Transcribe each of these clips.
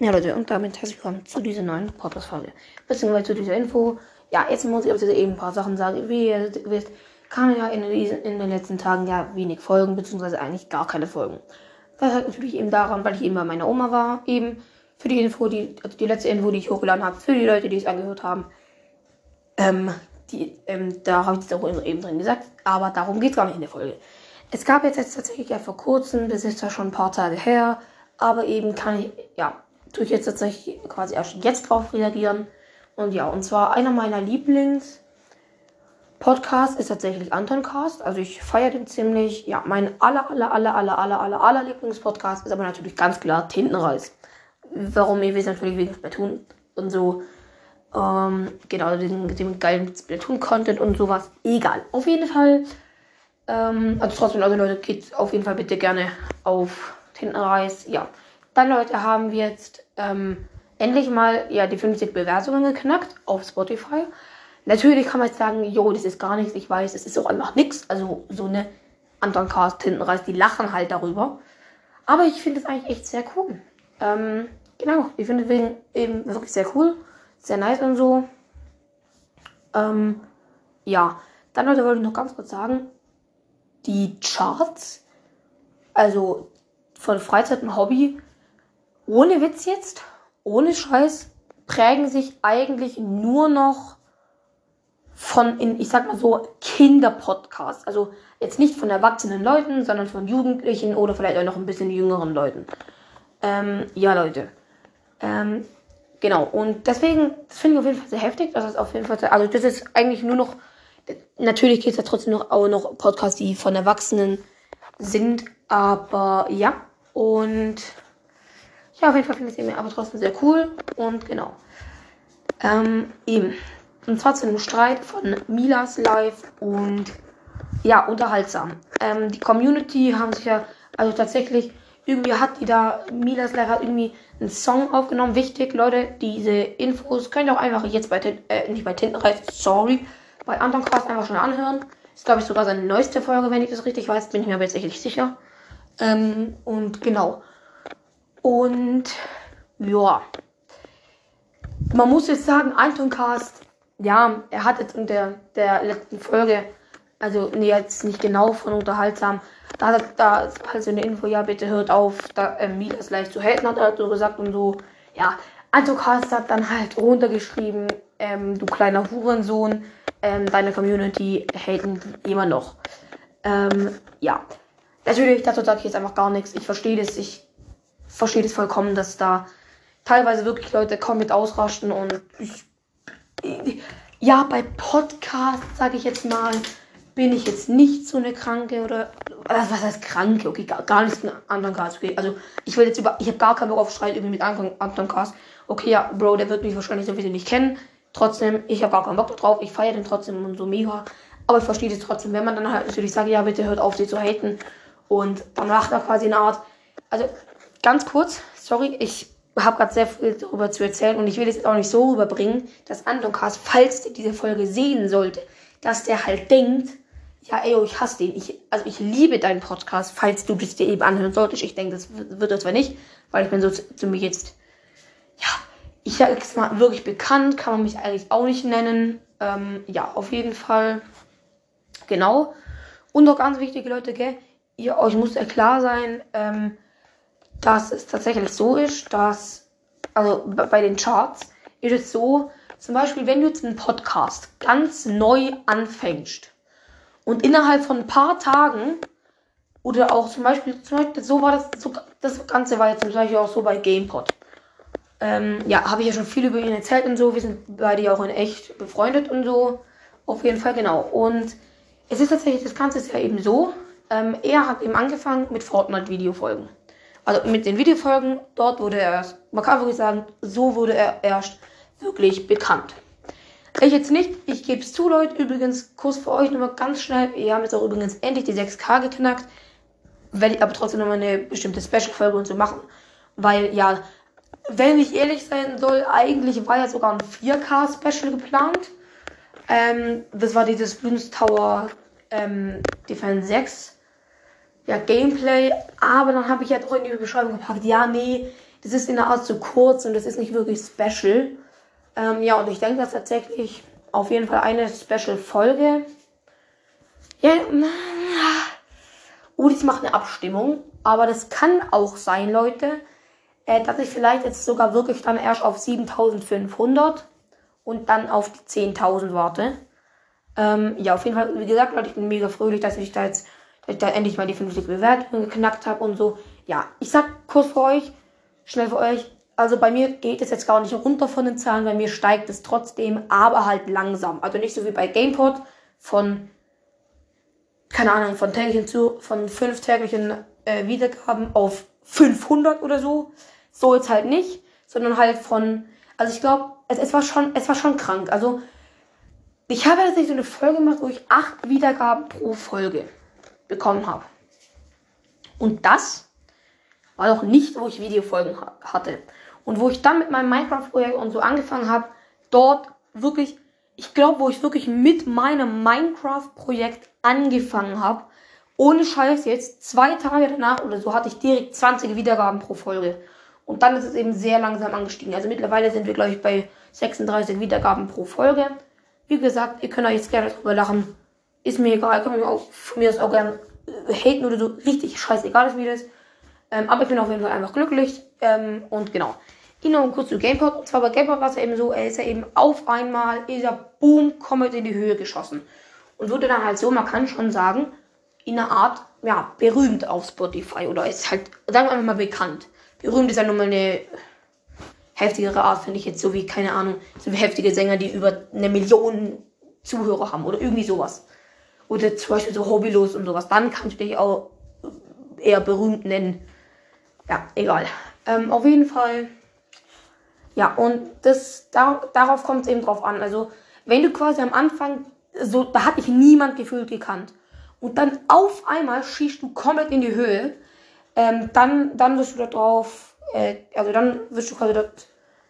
Ja, Leute, und damit herzlich willkommen zu dieser neuen Podcast-Folge. Beziehungsweise zu dieser Info. Ja, jetzt muss ich aber eben ein paar Sachen sagen. Wie ihr wisst, kam ja in, diesen, in den letzten Tagen ja wenig Folgen, beziehungsweise eigentlich gar keine Folgen. Das hat natürlich eben daran, weil ich eben bei meiner Oma war, eben für die Info, die, also die letzte Info, die ich hochgeladen habe, für die Leute, die es angehört haben. Ähm, die, ähm, da habe ich es auch eben drin gesagt, aber darum geht es gar nicht in der Folge. Es gab jetzt, jetzt tatsächlich ja vor kurzem, das ist ja schon ein paar Tage her, aber eben kann ich, ja, tue ich jetzt tatsächlich quasi erst jetzt drauf reagieren. Und ja, und zwar einer meiner Lieblings Podcasts ist tatsächlich Anton Cast. Also ich feiere den ziemlich. Ja, mein aller, aller, aller, aller, aller, aller, aller Lieblingspodcast ist aber natürlich ganz klar Tintenreis. Warum ihr wisst natürlich wegen Splatoon und so. Ähm, genau, dem, dem geilen Splatoon-Content und sowas. Egal. Auf jeden Fall. Ähm, also trotzdem, also Leute, geht auf jeden Fall bitte gerne auf Tintenreis. Ja. Dann, Leute, haben wir jetzt ähm, endlich mal ja, die 50 Bewertungen geknackt auf Spotify. Natürlich kann man jetzt sagen, jo, das ist gar nichts, ich weiß, es ist auch einfach nichts. Also so eine Anton Cast, Tintenreis, die lachen halt darüber. Aber ich finde es eigentlich echt sehr cool. Ähm, genau, ich finde es eben wirklich sehr cool. Sehr nice und so. Ähm, ja, dann Leute wollte ich noch ganz kurz sagen, die Charts, also von Freizeit und Hobby, ohne Witz jetzt, ohne Scheiß, prägen sich eigentlich nur noch von, in, ich sag mal so, Kinderpodcasts. Also jetzt nicht von erwachsenen Leuten, sondern von Jugendlichen oder vielleicht auch noch ein bisschen jüngeren Leuten. Ähm, ja, Leute. Ähm, genau. Und deswegen, das finde ich auf jeden Fall sehr heftig. Das ist auf jeden Fall sehr, also das ist eigentlich nur noch, natürlich geht es ja trotzdem noch, auch noch Podcasts, die von Erwachsenen sind. Aber ja. Und ja, auf jeden Fall finde ich es aber trotzdem sehr cool. Und genau. Ähm, eben. Und zwar zu einem Streit von Milas Live und ja, unterhaltsam. Ähm, die Community haben sich ja, also tatsächlich, irgendwie hat die da, Milas Live hat irgendwie einen Song aufgenommen. Wichtig, Leute, diese Infos könnt ihr auch einfach jetzt bei, äh, nicht bei Tintenreis, sorry, bei Anton Cast einfach schon anhören. Ist, glaube ich, sogar seine neueste Folge, wenn ich das richtig weiß, bin ich mir aber jetzt echt nicht sicher. Ähm, und genau. Und ja. Man muss jetzt sagen, Anton Cast, ja, er hat jetzt in der, der letzten Folge, also nee, jetzt nicht genau von unterhaltsam, da hat ist halt so eine Info, ja, bitte hört auf, da ähm, Midas leicht zu haten, hat er halt so gesagt und so. Ja, Anton Cast hat dann halt runtergeschrieben, ähm, du kleiner Hurensohn, ähm, deine Community haten immer noch. Ähm, ja. Natürlich, dazu sage ich jetzt einfach gar nichts. Ich verstehe das, ich verstehe das vollkommen, dass da teilweise wirklich Leute mit ausrasten und ich, ja, bei Podcasts, sage ich jetzt mal, bin ich jetzt nicht so eine Kranke oder was, heißt Kranke? Okay, gar, gar nichts mit anderen Cast. Okay, also ich will jetzt über, ich habe gar keinen Bock auf Streit irgendwie mit anderen Cast. Okay, ja, Bro, der wird mich wahrscheinlich sowieso nicht kennen. Trotzdem, ich habe gar keinen Bock drauf. Ich feiere den trotzdem und so mega. Aber ich verstehe das trotzdem, wenn man dann halt natürlich sagt, ja, bitte hört auf, sie zu haten. Und dann macht er quasi eine Art. Also ganz kurz, sorry, ich habe gerade sehr viel darüber zu erzählen und ich will es auch nicht so rüberbringen, dass Andoncast, falls der diese Folge sehen sollte, dass der halt denkt, ja, ey, ich hasse den. Ich, also ich liebe deinen Podcast, falls du das dir eben anhören solltest. Ich denke, das wird das zwar nicht, weil ich bin so zu, mir jetzt, ja, ich sag jetzt mal wirklich bekannt, kann man mich eigentlich auch nicht nennen. Ähm, ja, auf jeden Fall. Genau. Und noch ganz wichtige Leute, gell? Ihr, euch muss ja klar sein, ähm, dass es tatsächlich so ist, dass, also bei den Charts ist es so, zum Beispiel, wenn du jetzt einen Podcast ganz neu anfängst und innerhalb von ein paar Tagen oder auch zum Beispiel, zum Beispiel so war das, so, das Ganze war jetzt zum Beispiel auch so bei GamePod. Ähm, ja, habe ich ja schon viel über ihn erzählt und so. Wir sind beide ja auch in echt befreundet und so. Auf jeden Fall, genau. Und es ist tatsächlich, das Ganze ist ja eben so. Ähm, er hat eben angefangen mit Fortnite-Videofolgen. Also mit den Videofolgen, dort wurde er erst, man kann wirklich sagen, so wurde er erst wirklich bekannt. Ich jetzt nicht, ich gebe es zu, Leute. Übrigens, Kurs für euch nochmal ganz schnell. Wir haben jetzt auch übrigens endlich die 6K geknackt. Werde ich aber trotzdem nochmal eine bestimmte Special-Folge und so machen. Weil, ja, wenn ich ehrlich sein soll, eigentlich war ja sogar ein 4K-Special geplant. Ähm, das war dieses Bloons Tower ähm, Defense 6 ja, Gameplay, aber dann habe ich ja doch in die Beschreibung gepackt, ja, nee, das ist in der Art zu kurz und das ist nicht wirklich special. Ähm, ja, und ich denke, dass tatsächlich auf jeden Fall eine Special-Folge. Ja, ich mache eine Abstimmung. Aber das kann auch sein, Leute, äh, dass ich vielleicht jetzt sogar wirklich dann erst auf 7500 und dann auf die 10.000 warte. Ähm, ja, auf jeden Fall, wie gesagt, Leute, ich bin mega fröhlich, dass ich da jetzt dass ich da endlich mal die 50 Bewertungen geknackt habe und so. Ja, ich sag kurz für euch, schnell für euch, also bei mir geht es jetzt gar nicht runter von den Zahlen, bei mir steigt es trotzdem, aber halt langsam. Also nicht so wie bei GamePod von, keine Ahnung, von täglichen zu, von fünf täglichen äh, Wiedergaben auf 500 oder so. So jetzt halt nicht, sondern halt von, also ich glaube, es, es war schon, es war schon krank. Also ich habe jetzt nicht so eine Folge gemacht, wo ich acht Wiedergaben pro Folge bekommen habe. Und das war auch nicht, wo ich Videofolgen ha hatte. Und wo ich dann mit meinem Minecraft-Projekt und so angefangen habe, dort wirklich, ich glaube, wo ich wirklich mit meinem Minecraft-Projekt angefangen habe, ohne Scheiß jetzt, zwei Tage danach oder so hatte ich direkt 20 Wiedergaben pro Folge. Und dann ist es eben sehr langsam angestiegen. Also mittlerweile sind wir, glaube ich, bei 36 Wiedergaben pro Folge. Wie gesagt, ihr könnt euch jetzt gerne drüber lachen. Ist mir egal, könnt mir auch, von mir das auch gerne äh, haten oder so. Richtig scheißegal ist mir das. Ähm, aber ich bin auf jeden Fall einfach glücklich. Ähm, und genau. Ich noch kurz zu Gamepod. Und zwar bei Gamepod war es ja eben so, er ist ja eben auf einmal, ist er boom, komplett in die Höhe geschossen. Und wurde dann halt so, man kann schon sagen, in einer Art, ja, berühmt auf Spotify. Oder ist halt, sagen wir einfach mal bekannt. Berühmt ist ja nun mal eine heftigere Art, finde ich jetzt, so wie, keine Ahnung, so wie heftige Sänger, die über eine Million Zuhörer haben oder irgendwie sowas oder zum Beispiel so hobbylos und sowas, dann kannst du dich auch eher berühmt nennen. Ja, egal. Ähm, auf jeden Fall. Ja, und das, da, darauf kommt es eben drauf an. Also, wenn du quasi am Anfang, so, da hat dich niemand gefühlt gekannt. Und dann auf einmal schießt du komplett in die Höhe, ähm, dann, dann wirst du da drauf, äh, also dann wirst du quasi dort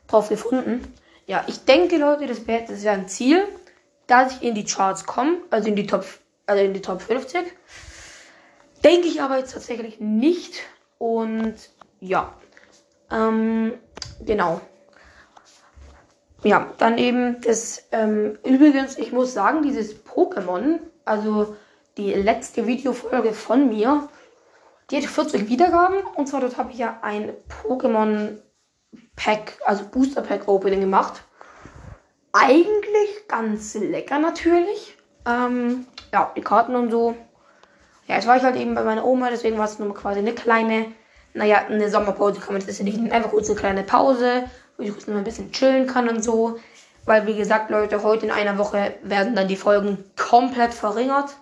drauf gefunden. Ja, ich denke, Leute, das wäre das wär ein Ziel, dass ich in die Charts komme, also in die Top also in die Top 50. Denke ich aber jetzt tatsächlich nicht. Und ja, ähm, genau. Ja, dann eben das, ähm, übrigens, ich muss sagen, dieses Pokémon, also die letzte Videofolge von mir, die hat 40 Wiedergaben. Und zwar dort habe ich ja ein Pokémon Pack, also Booster Pack Opening gemacht. Eigentlich ganz lecker natürlich. Ähm, ja, die Karten und so. Ja, jetzt war ich halt eben bei meiner Oma, deswegen war es nur quasi eine kleine, naja, eine Sommerpause kann man das nicht einfach kurz eine kleine Pause, wo ich kurz noch ein bisschen chillen kann und so. Weil, wie gesagt, Leute, heute in einer Woche werden dann die Folgen komplett verringert.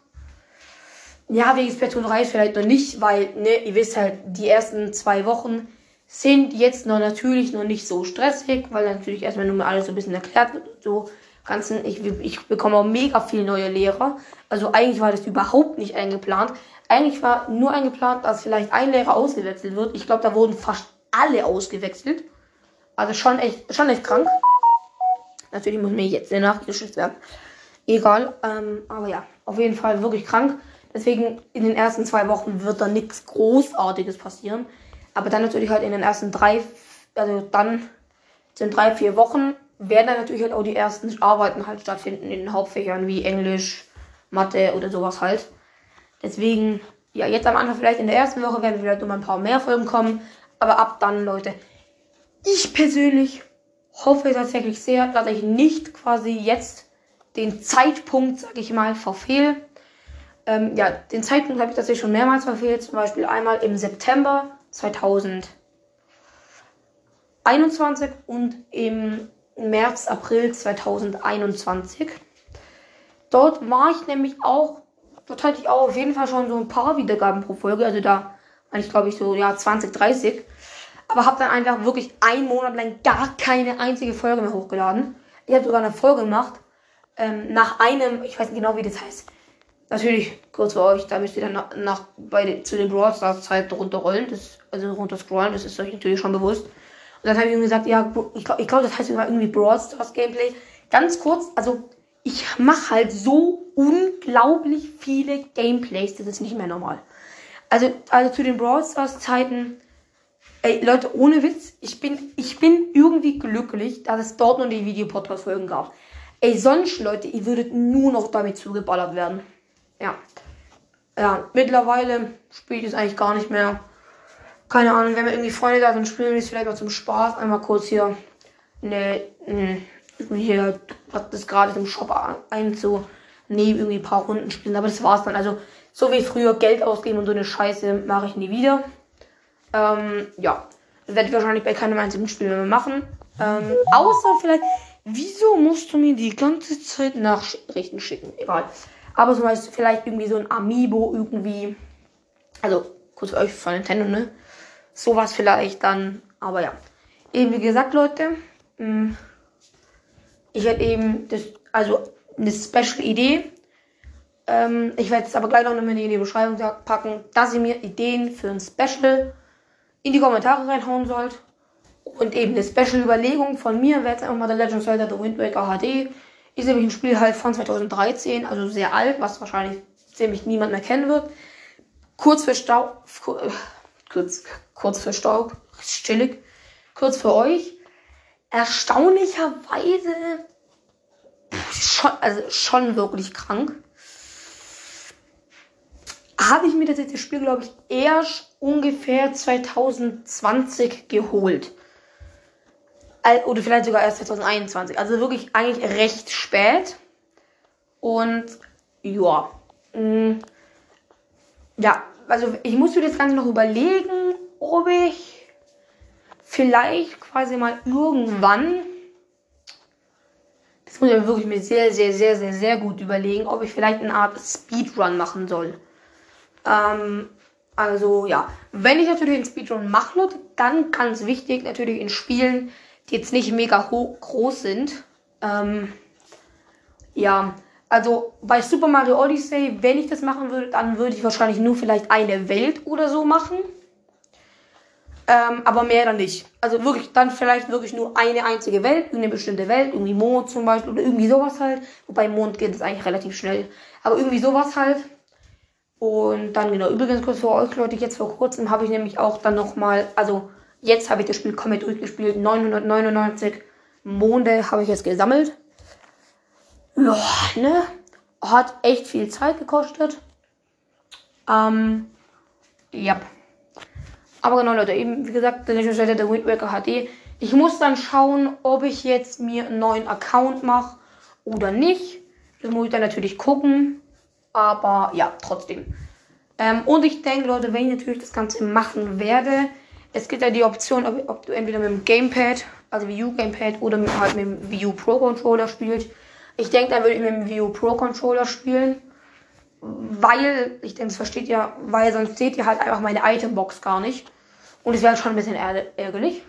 Ja, wegen Splatoon 3 vielleicht noch nicht, weil, ne, ihr wisst halt, die ersten zwei Wochen sind jetzt noch natürlich noch nicht so stressig, weil natürlich erstmal nur mal alles so ein bisschen erklärt wird und so ganzen, ich, ich bekomme auch mega viele neue Lehrer. Also eigentlich war das überhaupt nicht eingeplant. Eigentlich war nur eingeplant, dass vielleicht ein Lehrer ausgewechselt wird. Ich glaube, da wurden fast alle ausgewechselt. Also schon echt, schon echt krank. Natürlich muss mir jetzt der Nachricht geschützt werden. Egal, ähm, aber ja, auf jeden Fall wirklich krank. Deswegen in den ersten zwei Wochen wird da nichts Großartiges passieren. Aber dann natürlich halt in den ersten drei, also dann sind drei, vier Wochen werden dann natürlich halt auch die ersten Arbeiten halt stattfinden in den Hauptfächern wie Englisch, Mathe oder sowas halt. Deswegen, ja, jetzt am Anfang vielleicht in der ersten Woche werden vielleicht um ein paar mehr Folgen kommen. Aber ab dann, Leute, ich persönlich hoffe tatsächlich sehr, dass ich nicht quasi jetzt den Zeitpunkt, sag ich mal, verfehle. Ähm, ja, den Zeitpunkt habe ich tatsächlich schon mehrmals verfehlt. Zum Beispiel einmal im September 2021 und im März, April 2021. Dort war ich nämlich auch, dort hatte ich auch auf jeden Fall schon so ein paar Wiedergaben pro Folge. Also da war ich glaube ich so, ja, 20, 30. Aber habe dann einfach wirklich einen Monat lang gar keine einzige Folge mehr hochgeladen. Ich habe sogar eine Folge gemacht. Ähm, nach einem, ich weiß nicht genau wie das heißt. Natürlich, kurz für euch, da müsst ihr dann nach, nach bei, zu den Brawl Stars Zeit runterrollen. Das, also runterscrollen, das ist euch natürlich schon bewusst. Und dann habe ich ihm gesagt, ja, ich glaube, glaub, das heißt irgendwie Brawl Stars Gameplay. Ganz kurz, also ich mache halt so unglaublich viele Gameplays, das ist nicht mehr normal. Also, also zu den Brawl Stars Zeiten, Ey, Leute, ohne Witz, ich bin, ich bin irgendwie glücklich, dass es dort nur die Videopodcast-Folgen gab. Ey, sonst, Leute, ihr würdet nur noch damit zugeballert werden. Ja. Ja, mittlerweile spiele ich es eigentlich gar nicht mehr. Keine Ahnung, wenn man irgendwie Freunde da sind, spielen wir es vielleicht mal zum Spaß. Einmal kurz hier eine, eine hier, was das gerade im Shop einzunehmen, irgendwie ein paar Runden spielen. Aber das war's dann. Also, so wie früher Geld ausgeben und so eine Scheiße mache ich nie wieder. Ähm, ja. Das werde ich wahrscheinlich bei keinem einzigen Spiel mehr machen. Ähm, außer vielleicht, wieso musst du mir die ganze Zeit Nachrichten schicken? Egal. Aber zum Beispiel vielleicht irgendwie so ein Amiibo irgendwie. Also, kurz für euch von Nintendo, ne? Sowas vielleicht dann. Aber ja. Eben wie gesagt, Leute. Mm, ich werde eben das, also eine Special-Idee. Ähm, ich werde es aber gleich noch eine in die Beschreibung packen, dass ihr mir Ideen für ein Special in die Kommentare reinhauen sollt. Und eben eine Special-Überlegung von mir wäre jetzt einfach mal The Legend of Zelda The Wind Waker HD. Ist nämlich ein Spiel halt von 2013, also sehr alt, was wahrscheinlich ziemlich niemand mehr kennen wird. Kurz für Staub, kurz, kurz für Staub, chillig, kurz für euch. Erstaunlicherweise schon, also schon wirklich krank habe ich mir das, das Spiel, glaube ich, erst ungefähr 2020 geholt. Oder vielleicht sogar erst 2021. Also wirklich eigentlich recht spät. Und ja. Mm, ja, also ich muss mir das Ganze noch überlegen, ob ich vielleicht quasi mal irgendwann. Das muss ich wirklich mir sehr, sehr, sehr, sehr, sehr gut überlegen, ob ich vielleicht eine Art Speedrun machen soll. Ähm, also ja, wenn ich natürlich einen Speedrun mache, dann ganz wichtig natürlich in Spielen, die jetzt nicht mega groß sind. Ähm, ja, also bei Super Mario Odyssey, wenn ich das machen würde, dann würde ich wahrscheinlich nur vielleicht eine Welt oder so machen. Ähm, aber mehr dann nicht. Also wirklich, dann vielleicht wirklich nur eine einzige Welt, eine bestimmte Welt, irgendwie Mond zum Beispiel oder irgendwie sowas halt. Wobei Mond geht es eigentlich relativ schnell. Aber irgendwie sowas halt. Und dann genau, übrigens kurz für euch Leute, jetzt vor kurzem habe ich nämlich auch dann nochmal, also jetzt habe ich das Spiel komplett durchgespielt, 999 Monde habe ich jetzt gesammelt. Ja, ne? Hat echt viel Zeit gekostet. Ähm, ja. Aber genau, Leute, eben wie gesagt, der Legend of der Wind Waker HD. Ich muss dann schauen, ob ich jetzt mir einen neuen Account mache oder nicht. Das muss ich dann natürlich gucken. Aber ja, trotzdem. Ähm, und ich denke, Leute, wenn ich natürlich das Ganze machen werde, es gibt ja die Option, ob, ob du entweder mit dem Gamepad, also Wii U Gamepad, oder mit, halt mit dem Wii U Pro Controller spielst. Ich denke, dann würde ich mit dem U Pro Controller spielen. Weil, ich denke, es versteht ja, weil sonst seht ihr halt einfach meine Itembox gar nicht. Und es wäre schon ein bisschen ärgerlich.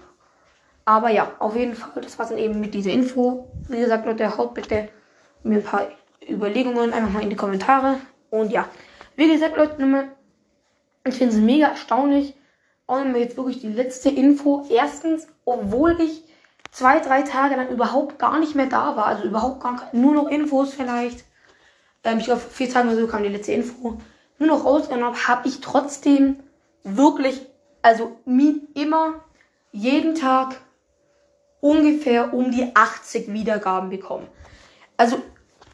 Aber ja, auf jeden Fall, das war's dann eben mit dieser Info. Wie gesagt, Leute, haut bitte mir ein paar Überlegungen einfach mal in die Kommentare. Und ja, wie gesagt, Leute, ich finde es mega erstaunlich. Nochmal jetzt wirklich die letzte Info. Erstens, obwohl ich zwei, drei Tage dann überhaupt gar nicht mehr da war, also überhaupt gar nur noch Infos vielleicht. Ähm, ich glaube, vier Tage oder so kam die letzte Info. Nur noch rausgenommen habe, habe ich trotzdem wirklich, also immer jeden Tag ungefähr um die 80 Wiedergaben bekommen. Also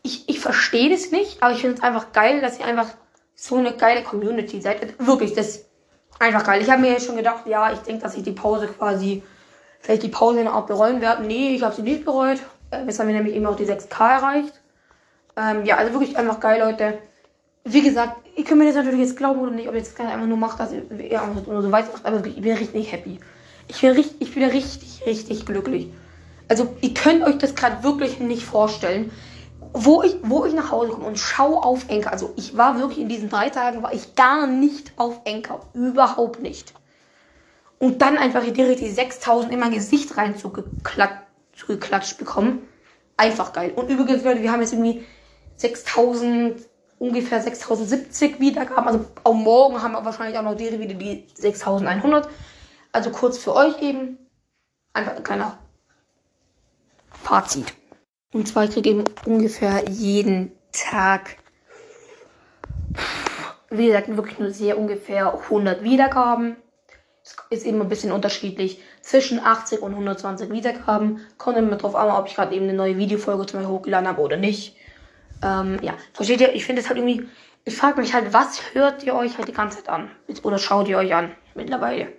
ich, ich verstehe das nicht, aber ich finde es einfach geil, dass ihr einfach so eine geile Community seid. Wirklich, das ist einfach geil. Ich habe mir jetzt schon gedacht, ja, ich denke, dass ich die Pause quasi, vielleicht die Pause in der Art bereuen werde. Nee, ich habe sie nicht bereut. Äh, jetzt haben wir nämlich eben auch die 6K erreicht. Ähm, ja, also wirklich einfach geil, Leute. Wie gesagt, ihr könnt mir das natürlich jetzt glauben oder nicht, ob ihr das einfach nur macht, dass ihr einfach nur so weit macht, aber ich bin richtig happy. Ich bin richtig, ich bin richtig, richtig glücklich. Also, ihr könnt euch das gerade wirklich nicht vorstellen wo ich, wo ich nach Hause komme und schaue auf Enker, also ich war wirklich in diesen drei Tagen, war ich gar nicht auf Enker. Überhaupt nicht. Und dann einfach direkt die 6000 in mein Gesicht rein zugeklatscht bekommen. Einfach geil. Und übrigens, Leute, wir haben jetzt irgendwie 6000, ungefähr 6070 Wiedergaben. Also auch morgen haben wir wahrscheinlich auch noch die wieder die 6100. Also kurz für euch eben. Einfach ein kleiner Fazit. Und zwar kriege ich ungefähr jeden Tag, wie gesagt, wirklich nur sehr ungefähr 100 Wiedergaben. Ist immer ein bisschen unterschiedlich. Zwischen 80 und 120 Wiedergaben. Kommt immer drauf an, ob ich gerade eben eine neue Videofolge zu mir hochgeladen habe oder nicht. Ähm, ja, versteht ihr? Ich finde es halt irgendwie. Ich frage mich halt, was hört ihr euch halt die ganze Zeit an? Oder schaut ihr euch an mittlerweile?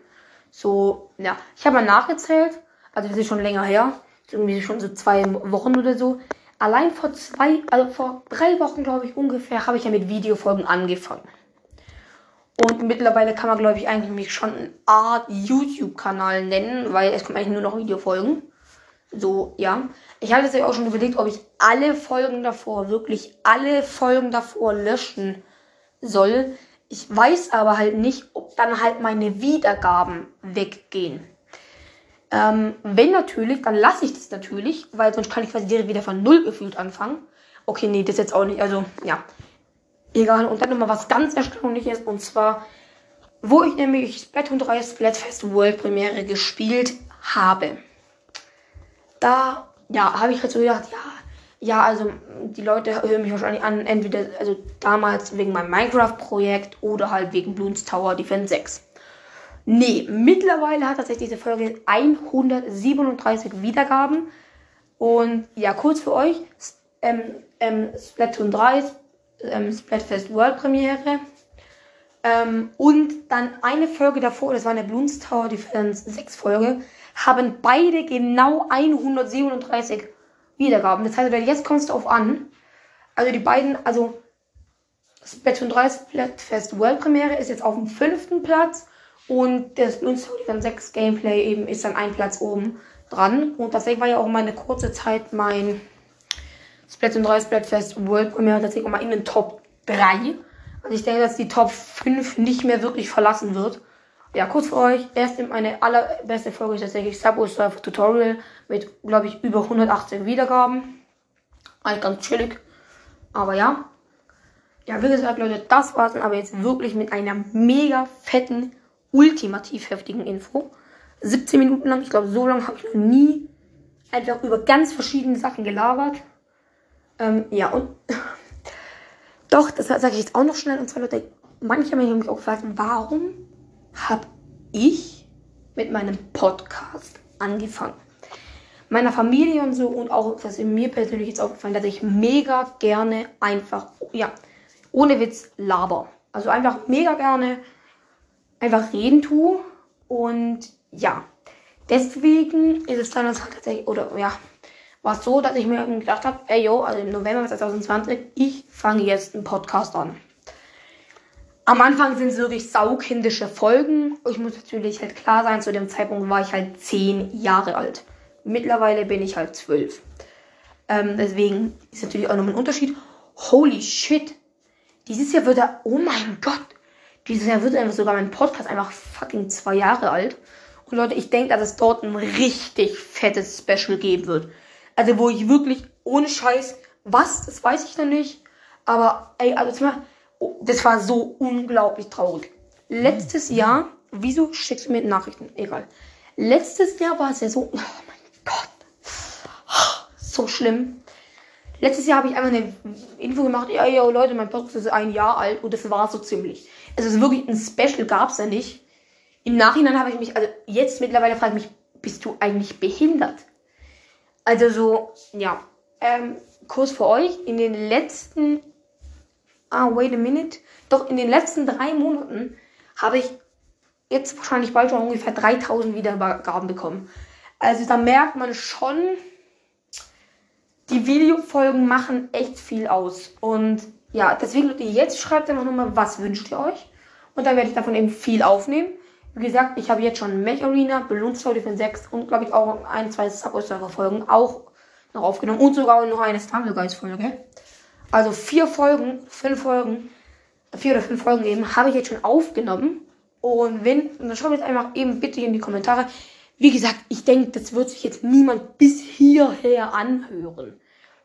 So, ja. Ich habe mal nachgezählt. Also, das ist schon länger her. Irgendwie schon so zwei Wochen oder so. Allein vor zwei, also vor drei Wochen, glaube ich, ungefähr, habe ich ja mit Videofolgen angefangen. Und mittlerweile kann man, glaube ich, eigentlich mich schon eine Art YouTube-Kanal nennen, weil es kommt eigentlich nur noch Videofolgen. So, ja. Ich hatte ja auch schon überlegt, ob ich alle Folgen davor, wirklich alle Folgen davor löschen soll. Ich weiß aber halt nicht, ob dann halt meine Wiedergaben weggehen. Ähm, wenn natürlich, dann lasse ich das natürlich, weil sonst kann ich quasi direkt wieder von Null gefühlt anfangen. Okay, nee, das jetzt auch nicht. Also, ja. Egal. Und dann nochmal was ganz Erstaunliches. Und zwar, wo ich nämlich Splatoon 3 Splatfest World Premiere gespielt habe. Da, ja, habe ich jetzt so gedacht, ja, ja, also die Leute hören mich wahrscheinlich an, entweder also damals wegen meinem Minecraft-Projekt oder halt wegen Bloons Tower Defense 6. Nee, mittlerweile hat tatsächlich diese Folge 137 Wiedergaben. Und ja, kurz für euch, ähm, ähm, Splatoon 3 ähm, Splatfest World Premiere. Ähm, und dann eine Folge davor, das war eine Bloons Tower Defense 6 Folge, haben beide genau 137 Wiedergaben. Das heißt, jetzt kommst du auf an. Also die beiden, also Splatoon 3 Splatfest World Premiere ist jetzt auf dem fünften Platz und das Bloons Tower Defense 6 Gameplay eben ist dann ein Platz oben dran. Und deswegen war ja auch meine kurze Zeit mein Splatoon 3 Splatfest World Premiere tatsächlich auch mal in den Top 3. Also ich denke, dass die Top 5 nicht mehr wirklich verlassen wird. Ja, kurz für euch. Erst meine allerbeste Folge ist tatsächlich Subway Surfer Tutorial mit, glaube ich, über 180 Wiedergaben. Eigentlich ganz chillig. Aber ja. Ja, wie gesagt, Leute, das war's dann aber jetzt wirklich mit einer mega fetten, ultimativ heftigen Info. 17 Minuten lang. Ich glaube, so lange habe ich noch nie einfach über ganz verschiedene Sachen gelabert. Ähm, ja, und doch, das sage ich jetzt auch noch schnell. Und zwar, Leute, manche haben mich auch gefragt, warum habe ich mit meinem Podcast angefangen? Meiner Familie und so und auch, das ist mir persönlich jetzt aufgefallen, dass ich mega gerne einfach, ja, ohne Witz laber. Also einfach mega gerne einfach reden tue. Und ja, deswegen ist es dann halt tatsächlich, oder ja, war es so, dass ich mir gedacht habe, ey yo, also im November 2020, ich fange jetzt einen Podcast an. Am Anfang sind es wirklich saukindische Folgen. Ich muss natürlich halt klar sein, zu dem Zeitpunkt war ich halt zehn Jahre alt. Mittlerweile bin ich halt zwölf. Ähm, deswegen ist natürlich auch nochmal ein Unterschied. Holy shit. Dieses Jahr wird er, oh mein Gott. Dieses Jahr wird einfach sogar mein Podcast einfach fucking zwei Jahre alt. Und Leute, ich denke, dass es dort ein richtig fettes Special geben wird. Also wo ich wirklich ohne Scheiß, was, das weiß ich noch nicht. Aber ey, also oh, das war so unglaublich traurig. Letztes Jahr, wieso schickst du mir Nachrichten? Egal. Letztes Jahr war es ja so, oh mein Gott, so schlimm. Letztes Jahr habe ich einfach eine Info gemacht, ja, ja, Leute, mein Podcast ist ein Jahr alt und das war so ziemlich. Also es ist wirklich ein Special gab es ja nicht. Im Nachhinein habe ich mich, also jetzt mittlerweile frage ich mich, bist du eigentlich behindert? Also so, ja. Ähm, Kurs für euch. In den letzten. Ah, wait a minute. Doch in den letzten drei Monaten habe ich jetzt wahrscheinlich bald schon ungefähr 3000 Wiedergaben bekommen. Also da merkt man schon, die Videofolgen machen echt viel aus. Und ja, deswegen, jetzt schreibt einfach nochmal, was wünscht ihr euch? Und dann werde ich davon eben viel aufnehmen. Wie gesagt, ich habe jetzt schon Mech Arena, Story von 6 und glaube ich auch ein, zwei Subway Surfer Folgen auch noch aufgenommen und sogar noch eine Stumble Guys Folge. Also vier Folgen, fünf Folgen, vier oder fünf Folgen eben, habe ich jetzt schon aufgenommen. Und wenn, dann schreibt jetzt einfach eben bitte in die Kommentare. Wie gesagt, ich denke, das wird sich jetzt niemand bis hierher anhören.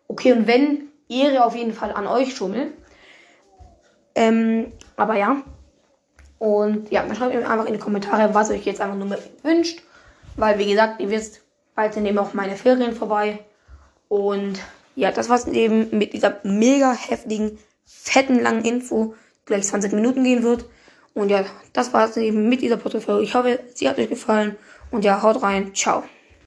Okay, und wenn, Ehre auf jeden Fall an euch, Schummel. Ähm, aber ja, und ja, dann schreibt mir einfach in die Kommentare, was euch jetzt einfach nur wünscht. Weil, wie gesagt, ihr wisst, bald sind eben auch meine Ferien vorbei. Und ja, das war's eben mit dieser mega heftigen, fetten, langen Info, die gleich 20 Minuten gehen wird. Und ja, das war es eben mit dieser Podcast-Folge. Ich hoffe, sie hat euch gefallen. Und ja, haut rein. Ciao.